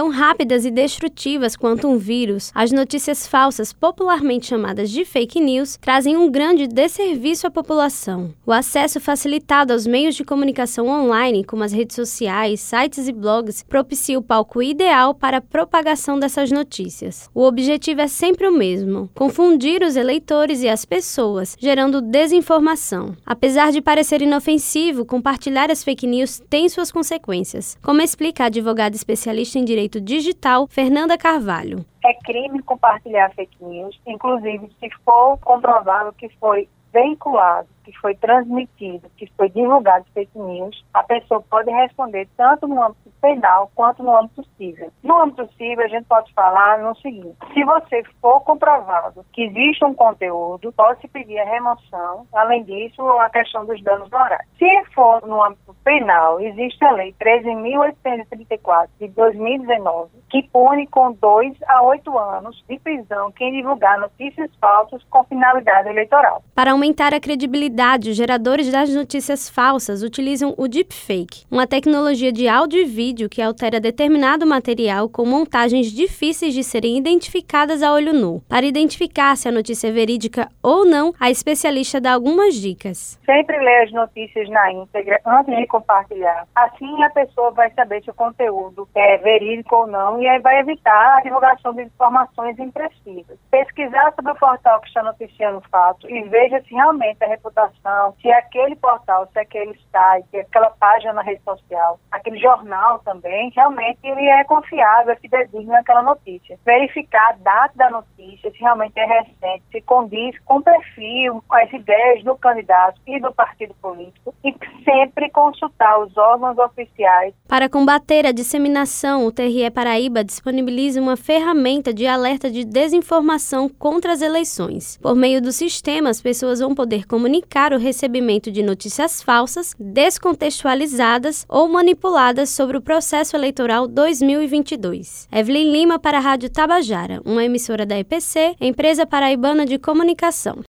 Tão rápidas e destrutivas quanto um vírus, as notícias falsas, popularmente chamadas de fake news, trazem um grande desserviço à população. O acesso facilitado aos meios de comunicação online, como as redes sociais, sites e blogs, propicia o palco ideal para a propagação dessas notícias. O objetivo é sempre o mesmo: confundir os eleitores e as pessoas, gerando desinformação. Apesar de parecer inofensivo, compartilhar as fake news tem suas consequências, como explica a advogada especialista em direito digital Fernanda Carvalho. É crime compartilhar fake news, inclusive se for comprovado que foi veiculado, que foi transmitido, que foi divulgado fake news, a pessoa pode responder tanto no âmbito penal quanto no âmbito civil. No âmbito civil, a gente pode falar no seguinte: se você for comprovado que existe um conteúdo, pode-se pedir a remoção. Além disso, a questão dos danos morais. Se for no âmbito penal, existe a Lei 13.834 de 2019, que pune com dois a oito anos de prisão quem divulgar notícias falsas com finalidade eleitoral. Para aumentar a credibilidade, os geradores das notícias falsas utilizam o deepfake, uma tecnologia de áudio e vídeo que altera determinado material com montagens difíceis de serem identificadas a olho nu. Para identificar se a notícia é verídica ou não, a especialista dá algumas dicas. Sempre lê as notícias na íntegra antes de compartilhar. Assim a pessoa vai saber se o conteúdo é verídico ou não e aí vai evitar a divulgação de informações imprecisas. Pesquisar sobre o portal que está noticiando o fato e veja se realmente a reputação, se aquele portal, se aquele site, aquela página na rede social, aquele jornal também, realmente ele é confiável, se designa aquela notícia. Verificar a data da notícia, se realmente é recente, se condiz com o perfil, com as ideias do candidato e do partido político e sempre consultar os órgãos oficiais. Para combater a disseminação, o TRE Paraíba disponibiliza uma ferramenta de alerta de desinformação contra as eleições. Por meio do sistema, as pessoas vão poder comunicar o recebimento de notícias falsas, descontextualizadas ou manipuladas sobre o processo eleitoral 2022. Evelyn Lima para a Rádio Tabajara, uma emissora da EPC, Empresa Paraibana de Comunicação.